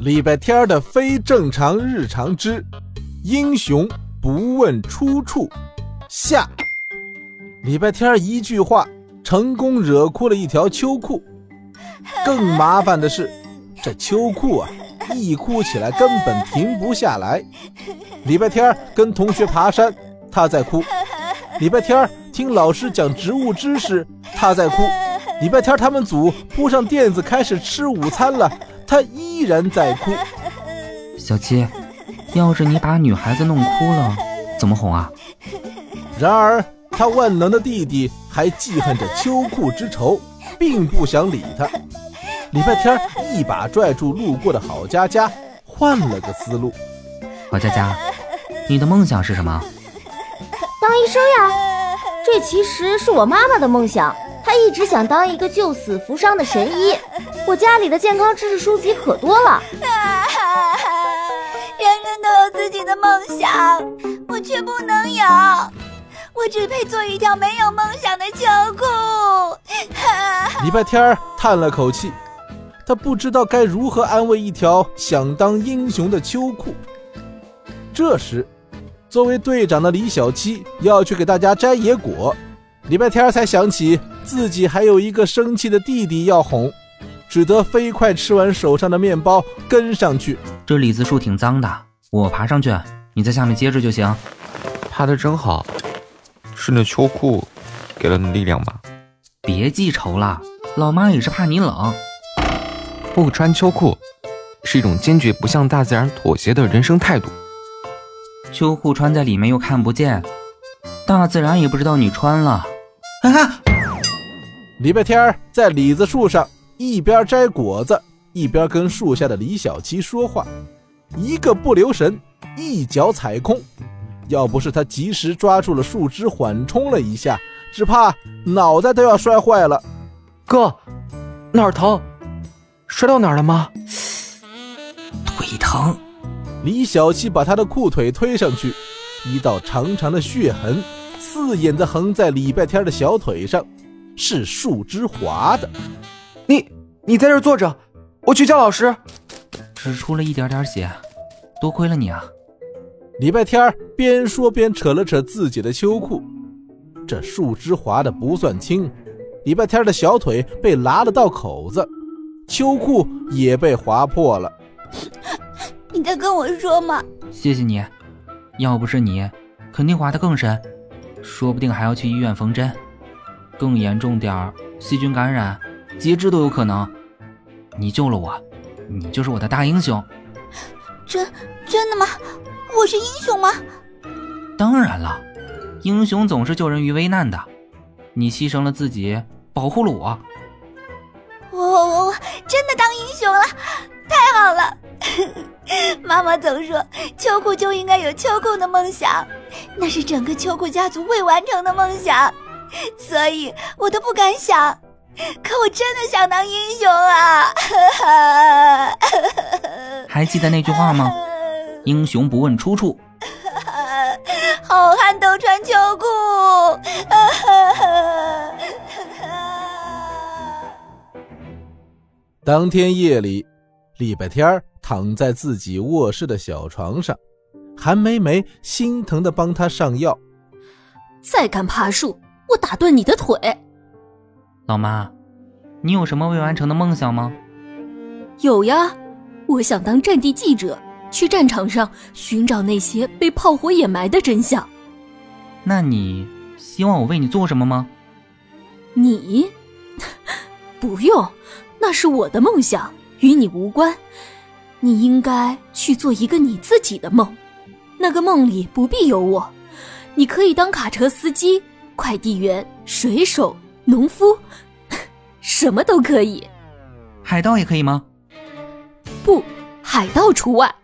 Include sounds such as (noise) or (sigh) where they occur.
礼拜天的非正常日常之英雄不问出处下。礼拜天一句话成功惹哭了一条秋裤，(laughs) 更麻烦的是，这秋裤啊，一哭起来根本停不下来。礼拜天跟同学爬山，他在哭；礼拜天听老师讲植物知识，他在哭；礼拜天他们组铺上垫子开始吃午餐了。他依然在哭，(laughs) 小七，要是你把女孩子弄哭了，怎么哄啊？然而他万能的弟弟还记恨着秋裤之仇，并不想理他。礼拜天一把拽住路过的郝佳佳，换了个思路。郝佳佳，你的梦想是什么？当医生呀，这其实是我妈妈的梦想。她一直想当一个救死扶伤的神医。我家里的健康知识书籍可多了。(laughs) 人人都有自己的梦想，我却不能有。我只配做一条没有梦想的秋裤。(laughs) 礼拜天叹了口气，他不知道该如何安慰一条想当英雄的秋裤。这时，作为队长的李小七要去给大家摘野果，礼拜天才想起自己还有一个生气的弟弟要哄。只得飞快吃完手上的面包，跟上去。这李子树挺脏的，我爬上去，你在下面接着就行。爬的真好，是那秋裤给了你力量吧？别记仇了，老妈也是怕你冷。不穿秋裤是一种坚决不向大自然妥协的人生态度。秋裤穿在里面又看不见，大自然也不知道你穿了。哈哈，礼拜天在李子树上。一边摘果子，一边跟树下的李小七说话，一个不留神，一脚踩空。要不是他及时抓住了树枝缓冲了一下，只怕脑袋都要摔坏了。哥，哪儿疼？摔到哪儿了吗？腿疼。李小七把他的裤腿推上去，一道长长的血痕，刺眼的横在礼拜天的小腿上，是树枝划的。你你在这坐着，我去叫老师。只出了一点点血，多亏了你啊！礼拜天边说边扯了扯自己的秋裤，这树枝划的不算轻，礼拜天的小腿被拉了道口子，秋裤也被划破了。你在跟我说吗？谢谢你，要不是你，肯定划得更深，说不定还要去医院缝针，更严重点细菌感染。截肢都有可能，你救了我，你就是我的大英雄。真真的吗？我是英雄吗？当然了，英雄总是救人于危难的。你牺牲了自己，保护了我。我我我我真的当英雄了，太好了！(laughs) 妈妈总说秋裤就应该有秋裤的梦想，那是整个秋裤家族未完成的梦想，所以我都不敢想。(laughs) 可我真的想当英雄啊！(laughs) 还记得那句话吗？英雄不问出处。(laughs) 好汉都穿秋裤。当天夜里，礼拜天躺在自己卧室的小床上，韩梅梅心疼的帮他上药。再敢爬树，我打断你的腿！老妈，你有什么未完成的梦想吗？有呀，我想当战地记者，去战场上寻找那些被炮火掩埋的真相。那你希望我为你做什么吗？你 (laughs) 不用，那是我的梦想，与你无关。你应该去做一个你自己的梦，那个梦里不必有我，你可以当卡车司机、快递员、水手。农夫，什么都可以。海盗也可以吗？不，海盗除外。